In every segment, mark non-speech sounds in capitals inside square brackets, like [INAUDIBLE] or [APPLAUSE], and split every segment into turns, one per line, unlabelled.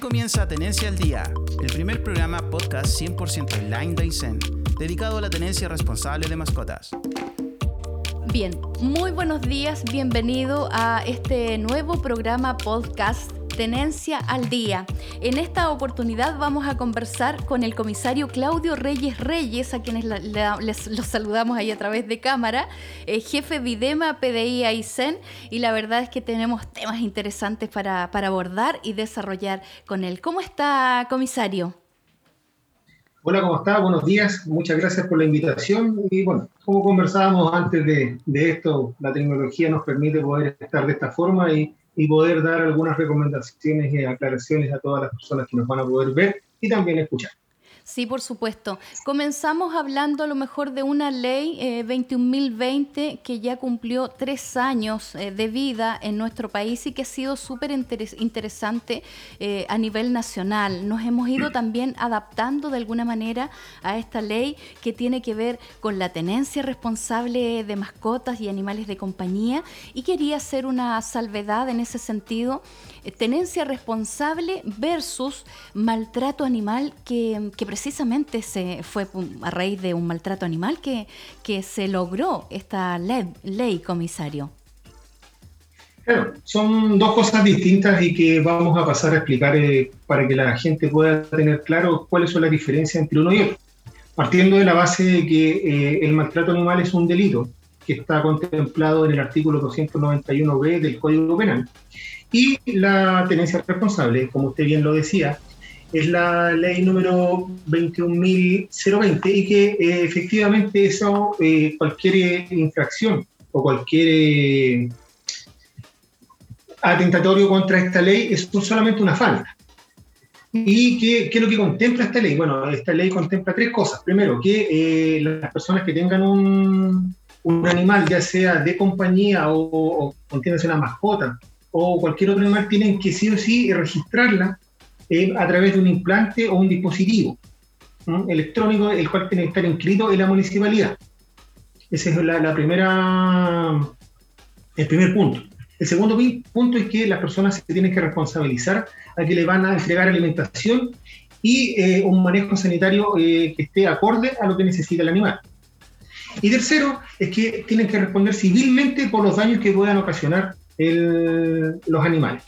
Comienza Tenencia al Día, el primer programa podcast 100% online de dedicado a la tenencia responsable de mascotas.
Bien, muy buenos días, bienvenido a este nuevo programa podcast Tenencia al Día. En esta oportunidad vamos a conversar con el comisario Claudio Reyes Reyes, a quienes les, los saludamos ahí a través de cámara, eh, jefe Videma PDI Aysén, y la verdad es que tenemos temas interesantes para, para abordar y desarrollar con él. ¿Cómo está, comisario?
Hola, ¿cómo está? Buenos días. Muchas gracias por la invitación. Y bueno, como conversábamos antes de, de, esto, la tecnología nos permite poder estar de esta forma y y poder dar algunas recomendaciones y aclaraciones a todas las personas que nos van a poder ver y también escuchar.
Sí, por supuesto. Comenzamos hablando a lo mejor de una ley eh, 21.020 que ya cumplió tres años eh, de vida en nuestro país y que ha sido súper interesante eh, a nivel nacional. Nos hemos ido también adaptando de alguna manera a esta ley que tiene que ver con la tenencia responsable de mascotas y animales de compañía y quería hacer una salvedad en ese sentido eh, tenencia responsable versus maltrato animal que, precisamente se fue a raíz de un maltrato animal que, que se logró esta ley, comisario.
Claro, son dos cosas distintas y que vamos a pasar a explicar eh, para que la gente pueda tener claro cuáles son las diferencias entre uno y otro. Partiendo de la base de que eh, el maltrato animal es un delito que está contemplado en el artículo 291b del Código Penal y la tenencia responsable, como usted bien lo decía, es la ley número 21.020 y que eh, efectivamente eso, eh, cualquier eh, infracción o cualquier atentatorio contra esta ley es solamente una falta. ¿Y qué, qué, es lo que contempla esta ley? Bueno, esta ley contempla tres cosas. Primero, que las personas que tengan un, un, animal, ya sea de compañía o, o una mascota, o cualquier otro animal tienen que sí o sí registrarla eh, a través de un implante o un dispositivo electrónico, el cual tiene que estar inscrito en la municipalidad. Ese es la, primera, el primer punto. El segundo punto es que las personas se tienen que responsabilizar a que le van a entregar alimentación y eh, un manejo sanitario eh, que esté acorde a lo que necesita el animal. Y tercero es que tienen que responder civilmente por los daños que puedan ocasionar los animales.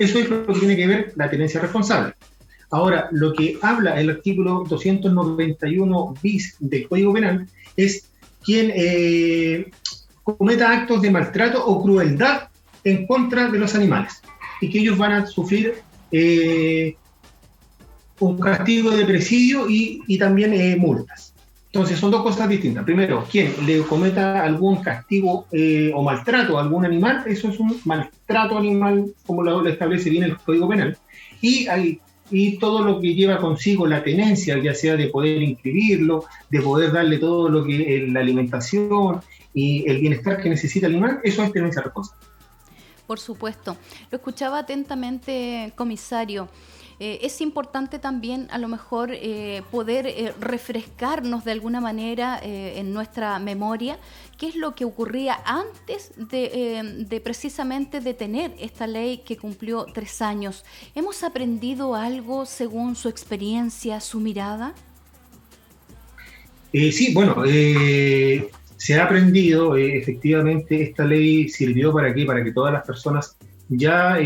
Eso es lo que tiene que ver la tenencia responsable. Ahora, lo que habla el artículo 291 bis del Código Penal es quien eh, cometa actos de maltrato o crueldad en contra de los animales y que ellos van a sufrir eh, un castigo de presidio y, también eh, multas. Entonces son dos cosas distintas. Primero, quien le cometa algún castigo eh, o maltrato a algún animal, eso es un maltrato animal, como lo establece bien el Código Penal. Y, hay, y todo lo que lleva consigo la tenencia, ya sea de poder inscribirlo, de poder darle todo lo que es la alimentación y el bienestar que necesita el animal, eso es tenencia responsable.
Por supuesto. Lo escuchaba atentamente, comisario. Eh, es importante también a lo mejor eh, poder eh, refrescarnos de alguna manera en nuestra memoria qué es lo que ocurría antes de, precisamente de tener esta ley que cumplió tres años. ¿Hemos aprendido algo según su experiencia, su mirada?
sí, bueno, se ha aprendido, efectivamente, esta ley sirvió para qué? Para que todas las personas ya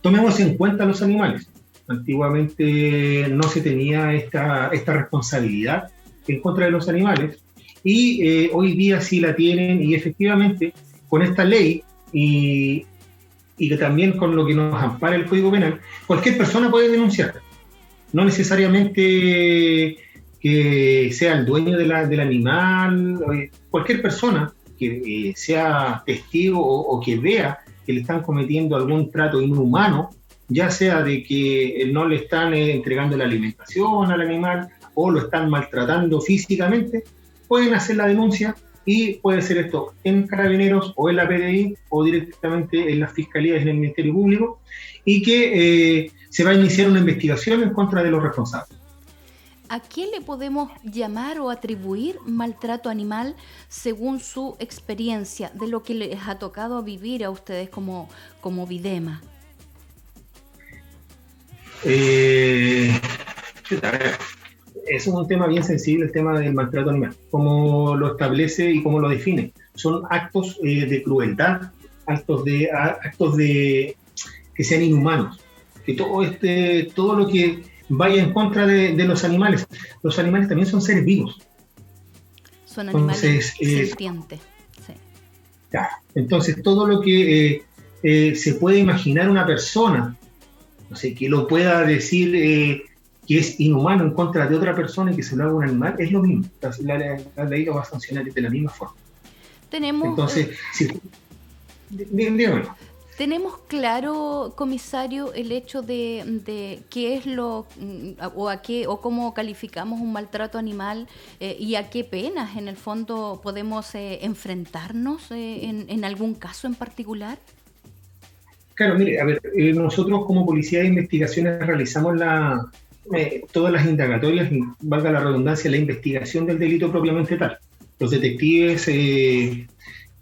tomemos en cuenta los animales. Antiguamente no se tenía esta, esta responsabilidad en contra de los animales y eh, hoy día sí la tienen y efectivamente con esta ley y, y también con lo que nos ampara el Código Penal, cualquier persona puede denunciar. No necesariamente que sea el dueño de la, del animal, cualquier persona que eh, sea testigo o, o, que vea que le están cometiendo algún trato inhumano, ya sea de que no le están eh, entregando la alimentación al animal o lo están maltratando físicamente, pueden hacer la denuncia y puede ser esto en Carabineros o en la PDI o directamente en las fiscalías en el Ministerio Público y que eh, se va a iniciar una investigación en contra de los responsables.
¿A quién le podemos llamar o atribuir maltrato animal según su experiencia de lo que les ha tocado vivir a ustedes como, como Videma?
Eh, es un tema bien sensible, el tema del maltrato animal, cómo lo establece y cómo lo define. Son actos eh, de crueldad, actos de, actos de que sean inhumanos, que todo este, todo lo que vaya en contra de, los animales. Los animales también son seres vivos.
Son animales eh,
Entonces, todo lo que eh, eh, se puede imaginar una persona, no sé, que lo pueda decir que es inhumano en contra de otra persona y que se lo haga un animal, es lo mismo. La, ley lo va a sancionar de la misma forma.
Tenemos.
Entonces, dígame.
¿Tenemos claro, comisario, el hecho de, qué es lo mm, o a qué o cómo calificamos un maltrato animal eh, y a qué penas en el fondo podemos eh, enfrentarnos eh, en, algún caso en particular?
Claro, mire, a ver, nosotros como Policía de Investigaciones realizamos todas las indagatorias valga la redundancia, la investigación del delito propiamente tal. Los detectives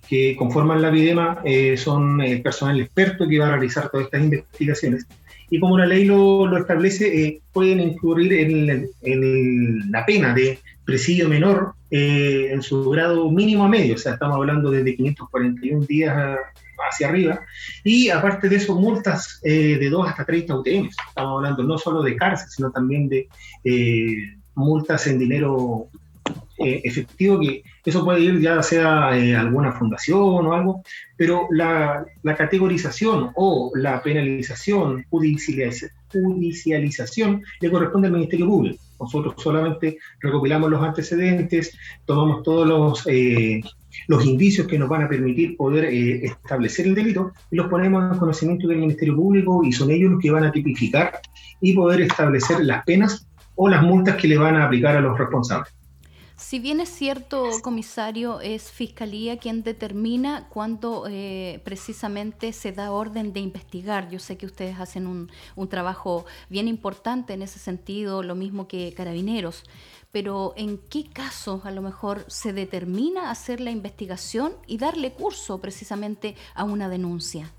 que conforman la VIDEMA eh, son eh, personal experto que va a realizar todas estas investigaciones. Y como la ley lo, establece, eh, pueden incurrir en, la pena de presidio menor en su grado mínimo a medio, o sea, estamos hablando desde 541 días hacia arriba, y aparte de eso, multas de 2 hasta 30 UTM. Estamos hablando no solo de cárcel, sino también de multas en dinero eh, efectivo, que eso puede ir ya sea eh, alguna fundación o algo, pero la, categorización o la penalización, judicialización, le corresponde al Ministerio Público. Nosotros solamente recopilamos los antecedentes, tomamos todos los, eh, los indicios que nos van a permitir poder establecer el delito y los ponemos en conocimiento del Ministerio Público y son ellos los que van a tipificar y poder establecer las penas o las multas que le van a aplicar a los responsables.
Si bien es cierto, comisario, es Fiscalía quien determina cuándo eh, precisamente se da orden de investigar. Yo sé que ustedes hacen un, trabajo bien importante en ese sentido, lo mismo que carabineros. Pero ¿en qué casos a lo mejor se determina hacer la investigación y darle curso precisamente a una denuncia?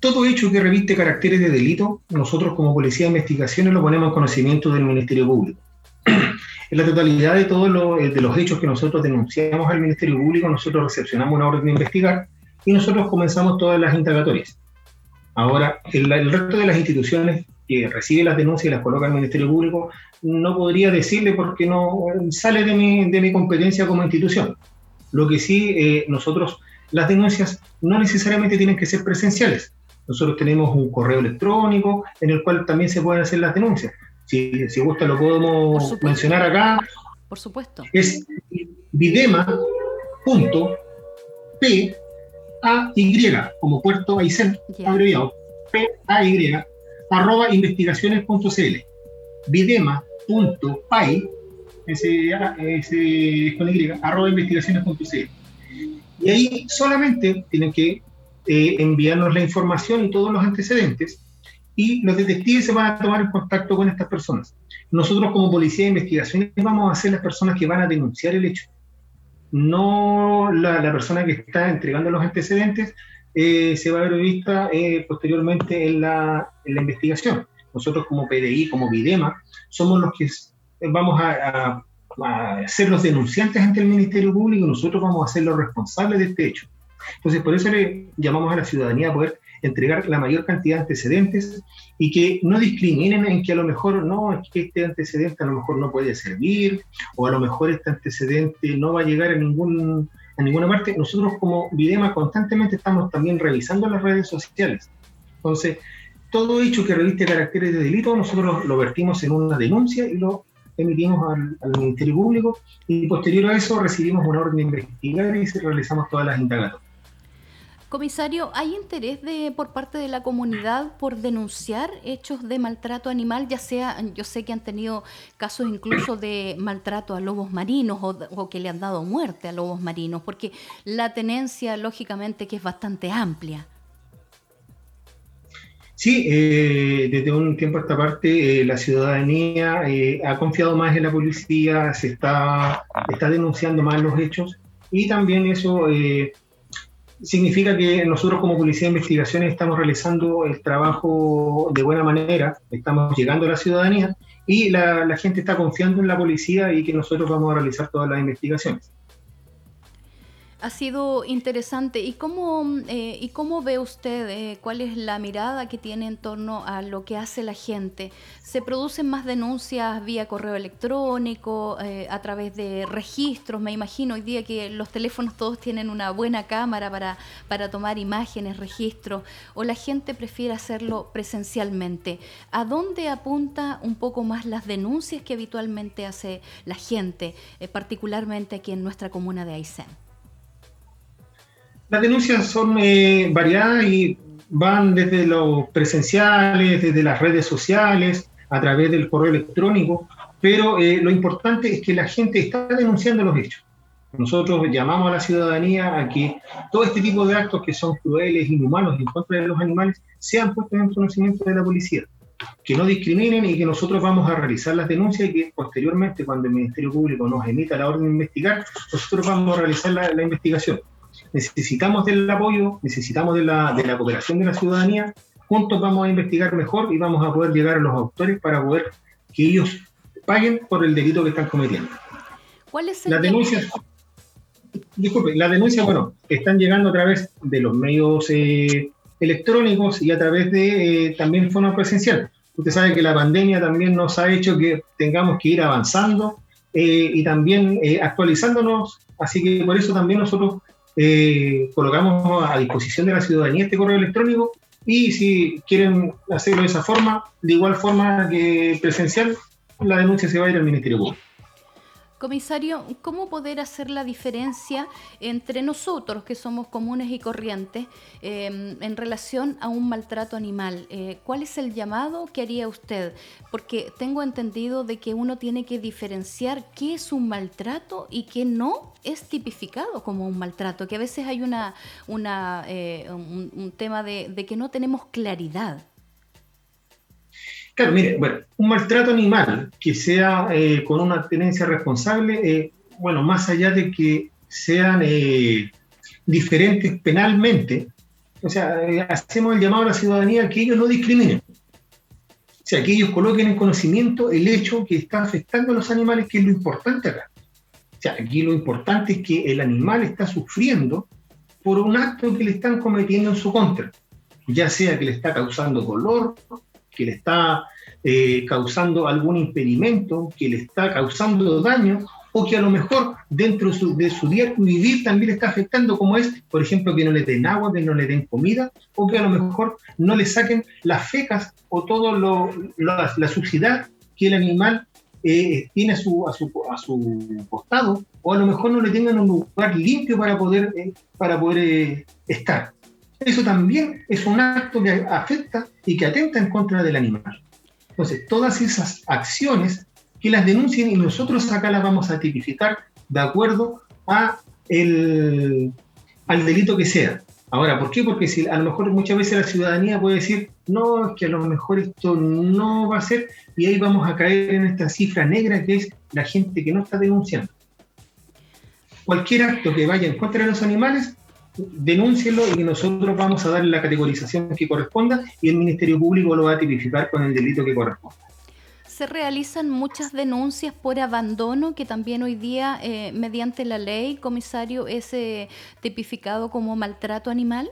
Todo hecho que reviste caracteres de delito, nosotros como Policía de Investigaciones lo ponemos en conocimiento del Ministerio Público [CLEARS THROAT] en la totalidad de todos eh, de los hechos que nosotros denunciamos al Ministerio Público, nosotros recepcionamos una orden de investigar y nosotros comenzamos todas las indagatorias. Ahora, el, resto de las instituciones que reciben las denuncias y las coloca al Ministerio Público, no podría decirle porque no sale de mi, de mi competencia como institución. Lo que sí, eh, nosotros, las denuncias no necesariamente tienen que ser presenciales. Nosotros tenemos un correo electrónico en el cual también se pueden hacer las denuncias. Si, si gusta lo podemos mencionar acá.
Por supuesto.
Es videma.p a y como Puerto Aysén, abreviado, p a y arroba investigaciones.cl videma.pay ese, ese con y arroba investigaciones.cl y ahí solamente tienen que eh, enviarnos la información y todos los antecedentes y los detectives se van a tomar en contacto con estas personas. Nosotros como policía de investigaciones vamos a ser las personas que van a denunciar el hecho. No la, persona que está entregando los antecedentes eh, se va a ver vista eh, posteriormente en la, en la, investigación. Nosotros como PDI, como VIDEMA, somos los que vamos a, a ser los denunciantes ante el Ministerio Público nosotros vamos a ser los responsables de este hecho. Entonces, por eso le llamamos a la ciudadanía a poder entregar la mayor cantidad de antecedentes y que no discriminen en que a lo mejor no, es que este antecedente a lo mejor no puede servir o a lo mejor este antecedente no va a llegar a, ningún, a ninguna parte. Nosotros como Videma constantemente estamos también revisando las redes sociales. Entonces, todo hecho que reviste caracteres de delito, nosotros lo vertimos en una denuncia y lo emitimos al, Ministerio Público y posterior a eso recibimos una orden de investigar y realizamos todas las indagatorias.
Comisario, ¿hay interés de, por parte de la comunidad por denunciar hechos de maltrato animal? Ya sea, yo sé que han tenido casos incluso de maltrato a lobos marinos o, que le han dado muerte a lobos marinos, porque la tenencia, lógicamente, que es bastante amplia.
Sí, eh, desde un tiempo a esta parte eh, la ciudadanía eh, ha confiado más en la policía, se está, está denunciando más los hechos y también eso significa que nosotros como Policía de Investigaciones estamos realizando el trabajo de buena manera, estamos llegando a la ciudadanía y la, la gente está confiando en la policía y que nosotros vamos a realizar todas las investigaciones.
Ha sido interesante. ¿Y cómo, eh, ¿y cómo ve usted eh, cuál es la mirada que tiene en torno a lo que hace la gente? ¿Se producen más denuncias vía correo electrónico, eh, a través de registros? Me imagino hoy día que los teléfonos todos tienen una buena cámara para, para tomar imágenes, registros, o la gente prefiere hacerlo presencialmente. ¿A dónde apunta un poco más las denuncias que habitualmente hace la gente, particularmente aquí en nuestra comuna de Aysén?
Las denuncias son eh, variadas y van desde los presenciales, desde las redes sociales, a través del correo electrónico, pero eh, lo importante es que la gente está denunciando los hechos. Nosotros llamamos a la ciudadanía a que todo este tipo de actos que son crueles, inhumanos en contra de los animales sean puestos en conocimiento de la policía, que no discriminen y que nosotros vamos a realizar las denuncias y que posteriormente, cuando el Ministerio Público nos emita la orden de investigar, nosotros vamos a realizar la investigación necesitamos del apoyo, necesitamos de la, de la cooperación de la ciudadanía, juntos vamos a investigar mejor y vamos a poder llegar a los autores para poder que ellos paguen por el delito que están cometiendo.
¿Cuál es el
la denuncia? Disculpe, las denuncias, bueno, están llegando a través de los medios eh, electrónicos y a través de eh, también forma presencial. Usted sabe que la pandemia también nos ha hecho que tengamos que ir avanzando eh, y también actualizándonos, así que por eso también nosotros eh, colocamos a disposición de la ciudadanía este correo electrónico y si quieren hacerlo de esa forma, de igual forma que presencial, la denuncia se va a ir al Ministerio Público.
Comisario, ¿cómo poder hacer la diferencia entre nosotros, que somos comunes y corrientes, em, en relación a un maltrato animal? Eh, ¿Cuál es el llamado que haría usted? Porque tengo entendido de que uno tiene que diferenciar qué es un maltrato y qué no es tipificado como un maltrato, que a veces hay una, una eh, un, tema de que no tenemos claridad.
Claro, mire, bueno, un maltrato animal que sea eh, con una tenencia responsable, eh, bueno, más allá de que sean eh, diferentes penalmente, o sea, hacemos el llamado a la ciudadanía que ellos no discriminen. O sea, que ellos coloquen en conocimiento el hecho que está afectando a los animales, que es lo importante acá. O sea, aquí lo importante es que el animal está sufriendo por un acto que le están cometiendo en su contra, ya sea que le está causando dolor, que le está eh, causando algún impedimento, que le está causando daño, o que a lo mejor dentro de su, de día vivir también le está afectando, como es, por ejemplo, que no le den agua, que no le den comida, o que a lo mejor no le saquen las fecas o toda la, suciedad que el animal eh, tiene a su, a, su, a su costado, o a lo mejor no le tengan un lugar limpio para poder, eh, para poder estar. Eso también es un acto que afecta y que atenta en contra del animal. Entonces, todas esas acciones que las denuncien y nosotros acá las vamos a tipificar de acuerdo a el, al delito que sea. Ahora, ¿por qué? Porque si a lo mejor muchas veces la ciudadanía puede decir, no, es que a lo mejor esto no va a ser, y ahí vamos a caer en esta cifra negra que es la gente que no está denunciando. Cualquier acto que vaya en contra de los animales denúncielo y nosotros vamos a darle la categorización que corresponda y el Ministerio Público lo va a tipificar con el delito que corresponda.
Se realizan muchas denuncias por abandono que también hoy día, eh, mediante la ley, comisario, es eh, tipificado como maltrato animal.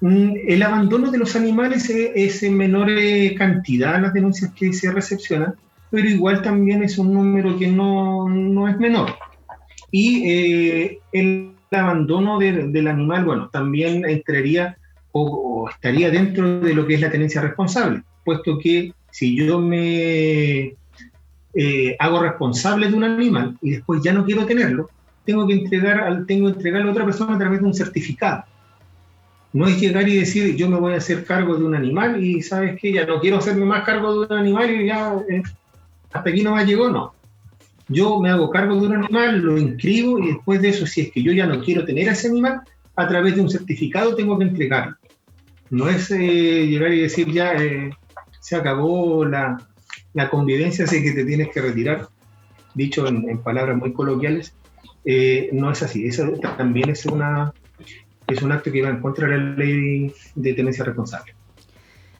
Mm, el abandono de los animales es, en menor eh, cantidad las denuncias que se recepcionan, pero igual también es un número que no, no es menor. Y eh, el abandono del animal, bueno, también entraría o, estaría dentro de lo que es la tenencia responsable, puesto que si yo me eh, hago responsable de un animal y después ya no quiero tenerlo, tengo que entregar al, tengo que entregarlo a otra persona a través de un certificado. No es llegar y decir yo me voy a hacer cargo de un animal y sabes que ya no quiero hacerme más cargo de un animal y ya eh, hasta aquí no me llegó, no yo me hago cargo de un animal, lo inscribo y después de eso, si es que yo ya no quiero tener ese animal, a través de un certificado tengo que entregarlo. No es eh, llegar y decir ya eh, se acabó la, la, convivencia, así que te tienes que retirar, dicho en, palabras muy coloquiales, eh, no es así. Eso también es, una, es un acto que va en contra de la ley de tenencia responsable.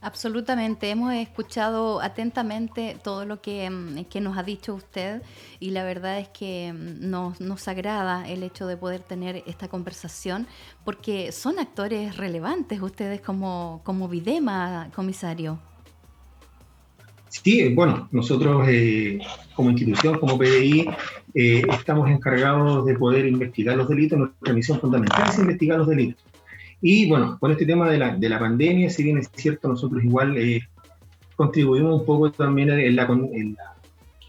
Absolutamente, hemos escuchado atentamente todo lo que, mm, que, nos ha dicho usted y la verdad es que mm, nos, nos agrada el hecho de poder tener esta conversación porque son actores relevantes ustedes como, como Videma, comisario.
Sí, bueno, nosotros eh, como institución, como PDI, eh, estamos encargados de poder investigar los delitos. Nuestra misión fundamental es investigar los delitos. Y bueno, con este tema de la, de la pandemia, si bien es cierto, nosotros igual eh, contribuimos un poco también en la, en, la,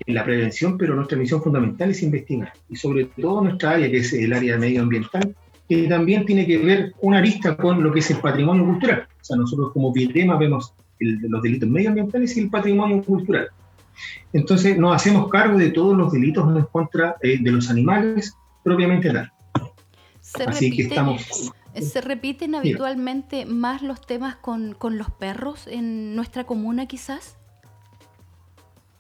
en la, prevención, pero nuestra misión fundamental es investigar. Y sobre todo nuestra área, que es el área medioambiental, que también tiene que ver una arista con lo que es el patrimonio cultural. O sea, nosotros como VIDEMA vemos los delitos medioambientales y el patrimonio cultural. Entonces nos hacemos cargo de todos los delitos en contra eh, de los animales propiamente tal.
Así que estamos... ¿Se repiten habitualmente más los temas con, con, los perros en nuestra comuna quizás?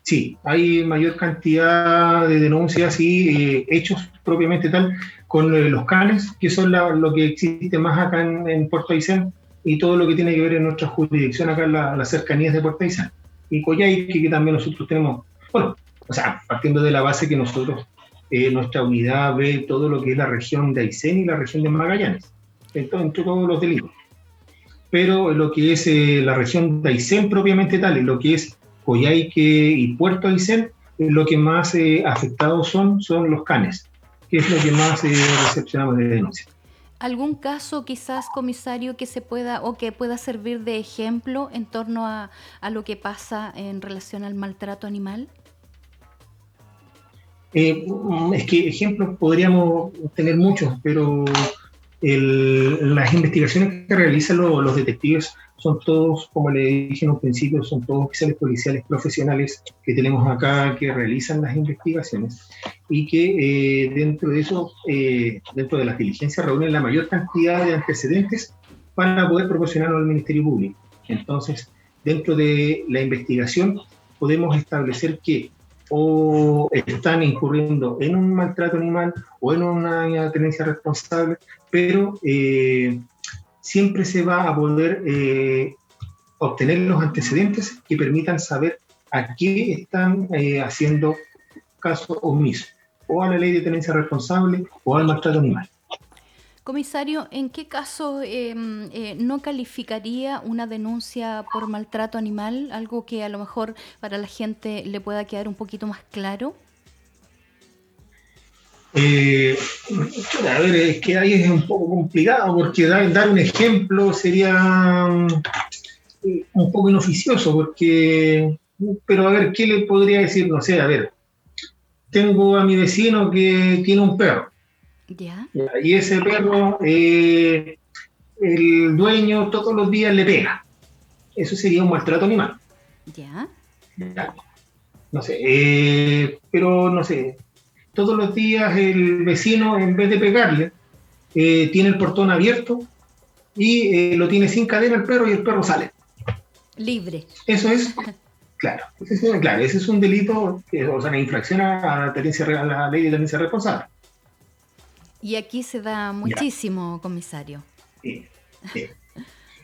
Sí, hay mayor cantidad de denuncias y eh, hechos propiamente tal con eh, los canes, que son lo que existe más acá en, en Puerto Aysén, y todo lo que tiene que ver en nuestra jurisdicción acá en, las cercanías de Puerto Aysén. Y Coyhaique, que también nosotros tenemos, bueno, o sea, partiendo de la base que nosotros, eh, nuestra unidad ve todo lo que es la región de Aysén y la región de Magallanes, entre, todos los delitos. Pero lo que es eh, la región de Aysén propiamente tal, lo que es Coyhaique y Puerto Aysén, lo que más eh, afectados son, son los canes, que es lo que más recepcionamos de denuncias.
¿Algún caso quizás, comisario, que se pueda o que pueda servir de ejemplo en torno a, lo que pasa en relación al maltrato animal?
Eh, es que ejemplos podríamos tener muchos, pero las investigaciones que realizan los detectives son todos, como le dije en un principio, son todos oficiales policiales profesionales que tenemos acá que realizan las investigaciones y que eh, dentro de eso, eh, dentro de las diligencias, reúnen la mayor cantidad de antecedentes para poder proporcionarlo al Ministerio Público. Entonces, dentro de la investigación podemos establecer que o están incurriendo en un maltrato animal o en una tenencia responsable, pero eh, siempre se va a poder eh, obtener los antecedentes que permitan saber a qué están eh, haciendo caso omiso, o a la ley de tenencia responsable o al maltrato animal.
Comisario, ¿en qué caso em, eh, no calificaría una denuncia por maltrato animal? Algo que a lo mejor para la gente le pueda quedar un poquito más claro.
Eh, a ver, es que ahí es un poco complicado porque dar, un ejemplo sería mm, un poco inoficioso porque, pero a ver, ¿qué le podría decir? No sé, a ver, tengo a mi vecino que tiene un perro. ¿Ya? Y ese perro, eh, el dueño todos los días le pega. Eso sería un maltrato animal. ¿Ya? No sé, eh, pero no sé, todos los días el vecino, en vez de pegarle, eh, tiene el portón abierto y lo tiene sin cadena el perro y el perro sale.
Libre.
Eso es, claro, ese es, claro, ese es un delito, o sea, una infracción a la, a la ley de tenencia responsable.
Y aquí se da muchísimo, comisario. Sí,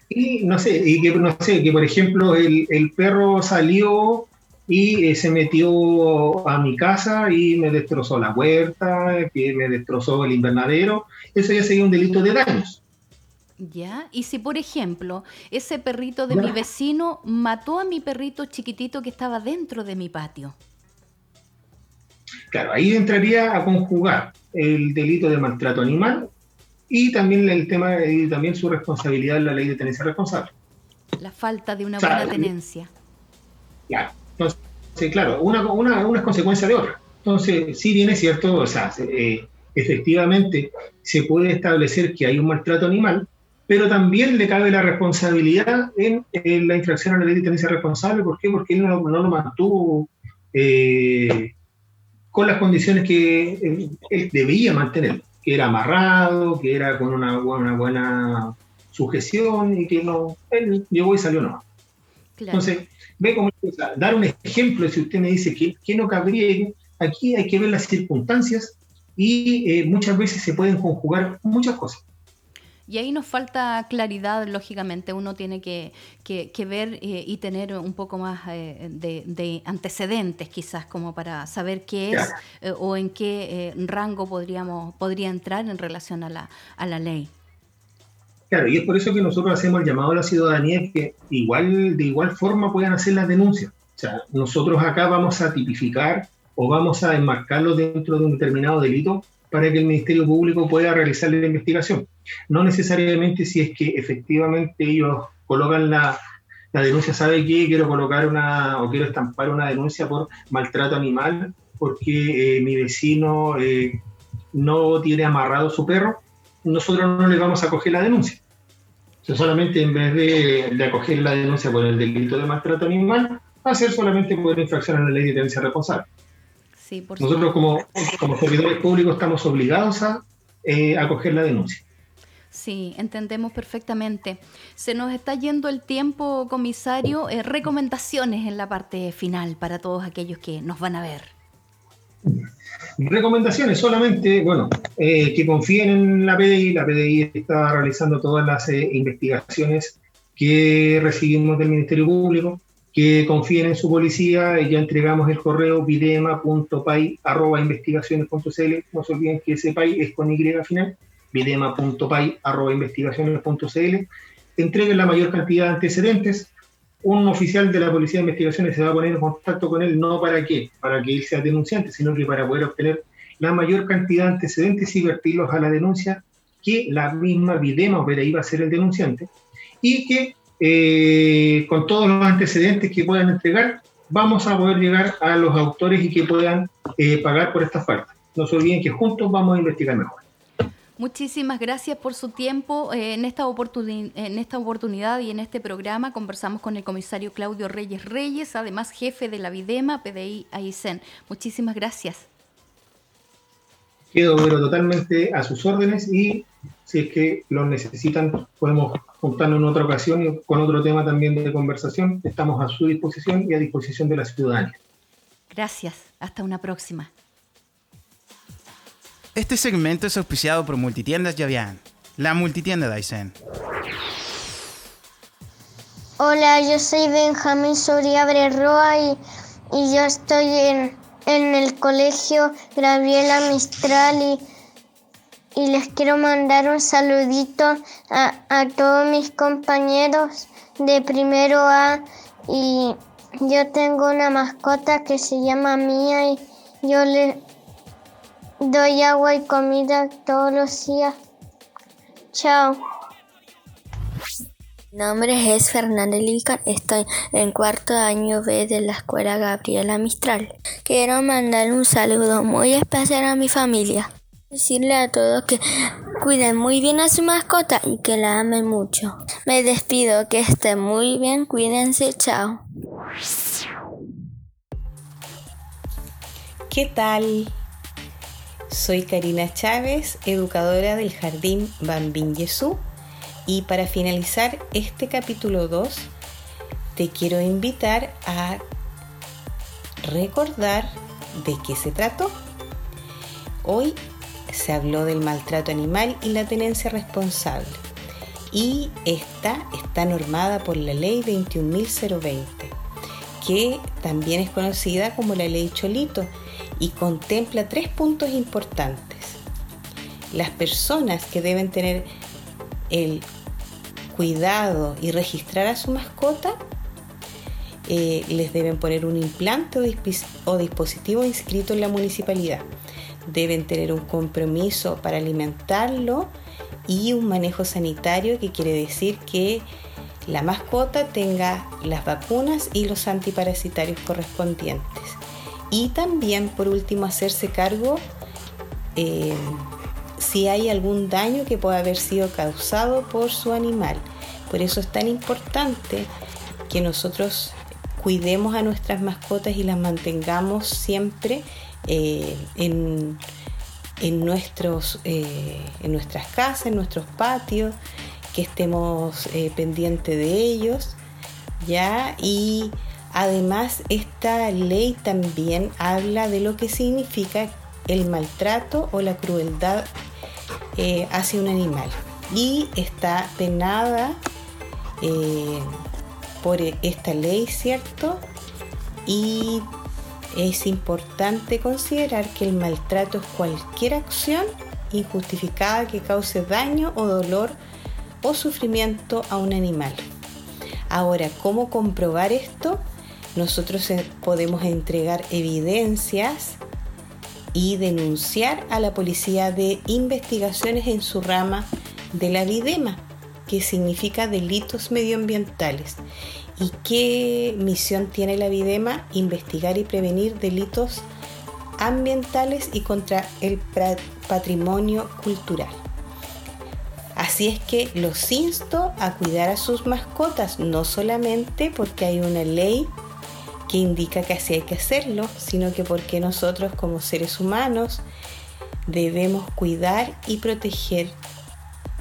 Y no sé, y que, no sé, que por ejemplo el, el perro salió y eh, se metió a mi casa y me destrozó la huerta, que me destrozó el invernadero, eso ya sería un delito de daños.
Ya, y si por ejemplo ese perrito de mi vecino mató a mi perrito chiquitito que estaba dentro de mi patio.
Claro, ahí entraría a conjugar el delito de maltrato animal y también el tema y también su responsabilidad en la ley de tenencia responsable.
La falta de una buena tenencia.
Claro, entonces, claro, una, una, es consecuencia de otra. Entonces, sí bien es cierto, o sea, eh, efectivamente se puede establecer que hay un maltrato animal, pero también le cabe la responsabilidad en, la infracción a la ley de tenencia responsable. ¿Por qué? Porque él no, lo mantuvo eh, con las condiciones que él, debía mantener, que era amarrado, que era con una, una buena sujeción y que no, él llegó y salió no. Entonces, ve cómo dar un ejemplo, si usted me dice que, que no cabría, aquí hay que ver las circunstancias y eh, muchas veces se pueden conjugar muchas cosas.
Y ahí nos falta claridad, lógicamente. Uno tiene que, ver eh, y tener un poco más eh, de, antecedentes, quizás, como para saber qué es eh, o en qué rango podríamos, podría entrar en relación a la, a la ley.
Claro, y es por eso que nosotros hacemos el llamado a la ciudadanía que igual, de igual forma puedan hacer las denuncias. O sea, nosotros acá vamos a tipificar o vamos a enmarcarlo dentro de un determinado delito para que el Ministerio Público pueda realizar la investigación. No necesariamente si es que efectivamente ellos colocan la, denuncia, ¿sabe qué? Quiero colocar una o quiero estampar una denuncia por maltrato animal porque eh, mi vecino eh, no tiene amarrado su perro, nosotros no le vamos a acoger la denuncia. solamente en vez de, de, acoger la denuncia por el delito de maltrato animal, ser solamente por infracción a la ley de tenencia responsable. Nosotros como, como, servidores públicos estamos obligados a eh, acoger la denuncia.
Sí, entendemos perfectamente. Se nos está yendo el tiempo, comisario. Eh, recomendaciones en la parte final para todos aquellos que nos van a ver.
Recomendaciones solamente, bueno, eh, que confíen en la PDI. La PDI está realizando todas las investigaciones que recibimos del Ministerio Público que confíen en su policía. Ya entregamos el correo videma.pay.investigaciones.cl. No se olviden que ese pay es con Y final. videma.pay.investigaciones.cl. Entreguen la mayor cantidad de antecedentes. Un oficial de la Policía de Investigaciones se va a poner en contacto con él, no para qué, para que él sea denunciante, sino que para poder obtener la mayor cantidad de antecedentes y vertirlos a la denuncia que la misma Videma o iba a ser el denunciante y que eh, con todos los antecedentes que puedan entregar, vamos a poder llegar a los autores y que puedan eh, pagar por esta falta. No se olviden que juntos vamos a investigar mejor.
Muchísimas gracias por su tiempo. Eh, en, esta en esta oportunidad y en este programa conversamos con el comisario Claudio Reyes Reyes, además jefe de la Videma, PDI AICEN. Muchísimas gracias.
Quedo pero totalmente a sus órdenes y si es que lo necesitan, podemos juntarnos en otra ocasión y con otro tema también de conversación. Estamos a su disposición y a disposición de la ciudadanía.
Gracias. Hasta una próxima.
Este segmento es auspiciado por Multitiendas Yavian, la multitienda Dyson.
Hola, yo soy Benjamín Soria Roa y, y yo estoy en, en el colegio Gabriela Mistral y y les quiero mandar un saludito a, todos mis compañeros de primero A y yo tengo una mascota que se llama Mía y yo le doy agua y comida todos los días. Chao.
Mi nombre es Fernanda Lica, estoy en cuarto año B de la escuela Gabriela Mistral. Quiero mandar un saludo muy especial a mi familia. Decirle a todos que cuiden muy bien a su mascota y que la amen mucho. Me despido, que estén muy bien, cuídense, chao.
¿Qué tal? Soy Karina Chávez, educadora del Jardín Bambín Yesú y para finalizar este capítulo 2 te quiero invitar a recordar de qué se trató. Hoy se habló del maltrato animal y la tenencia responsable. Y esta está normada por la ley 21.020, que también es conocida como la ley Cholito y contempla tres puntos importantes. Las personas que deben tener el cuidado y registrar a su mascota eh, les deben poner un implante o dispositivo inscrito en la municipalidad deben tener un compromiso para alimentarlo y un manejo sanitario que quiere decir que la mascota tenga las vacunas y los antiparasitarios correspondientes. Y también, por último, hacerse cargo eh, si hay algún daño que pueda haber sido causado por su animal. Por eso es tan importante que nosotros cuidemos a nuestras mascotas y las mantengamos siempre eh, en, nuestros, eh, en nuestras casas, en nuestros patios, que estemos eh, pendientes de ellos, ¿ya? Y además esta ley también habla de lo que significa el maltrato o la crueldad eh, hacia un animal. Y está penada eh, por esta ley, ¿cierto? Y es importante considerar que el maltrato es cualquier acción injustificada que cause daño o dolor o sufrimiento a un animal. Ahora, ¿cómo comprobar esto? Nosotros eh, podemos entregar evidencias y denunciar a la Policía de Investigaciones en su rama de la VIDEMA, que significa delitos medioambientales. ¿Y qué misión tiene la VIDEMA? Investigar y prevenir delitos ambientales y contra el patrimonio cultural. Así es que los insto a cuidar a sus mascotas, no solamente porque hay una ley que indica que así hay que hacerlo, sino que porque nosotros como seres humanos debemos cuidar y proteger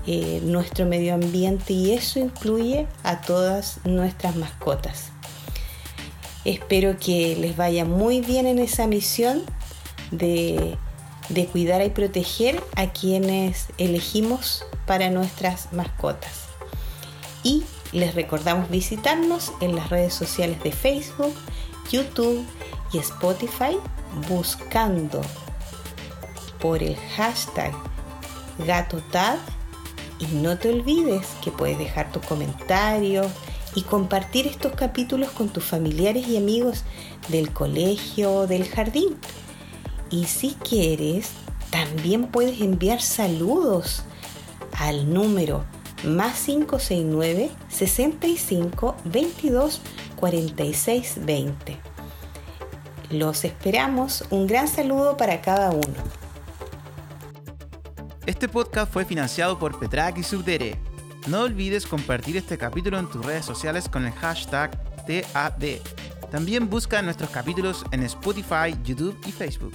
eh, nuestro medio ambiente y eso incluye a todas nuestras mascotas. Espero que les vaya muy bien en esa misión de, de cuidar y proteger a quienes elegimos para nuestras mascotas. Y les recordamos visitarnos en las redes sociales de Facebook, YouTube y Spotify buscando por el hashtag GatoTad y no te olvides que puedes dejar tus comentarios y compartir estos capítulos con tus familiares y amigos del colegio o del jardín. Y si quieres, también puedes enviar saludos al número más 569 65 22 46 20. Los esperamos. Un gran saludo para cada uno.
Este podcast fue financiado por Petrak y Subdere. No olvides compartir este capítulo en tus redes sociales con el hashtag TAD. También busca nuestros capítulos en Spotify, YouTube y Facebook.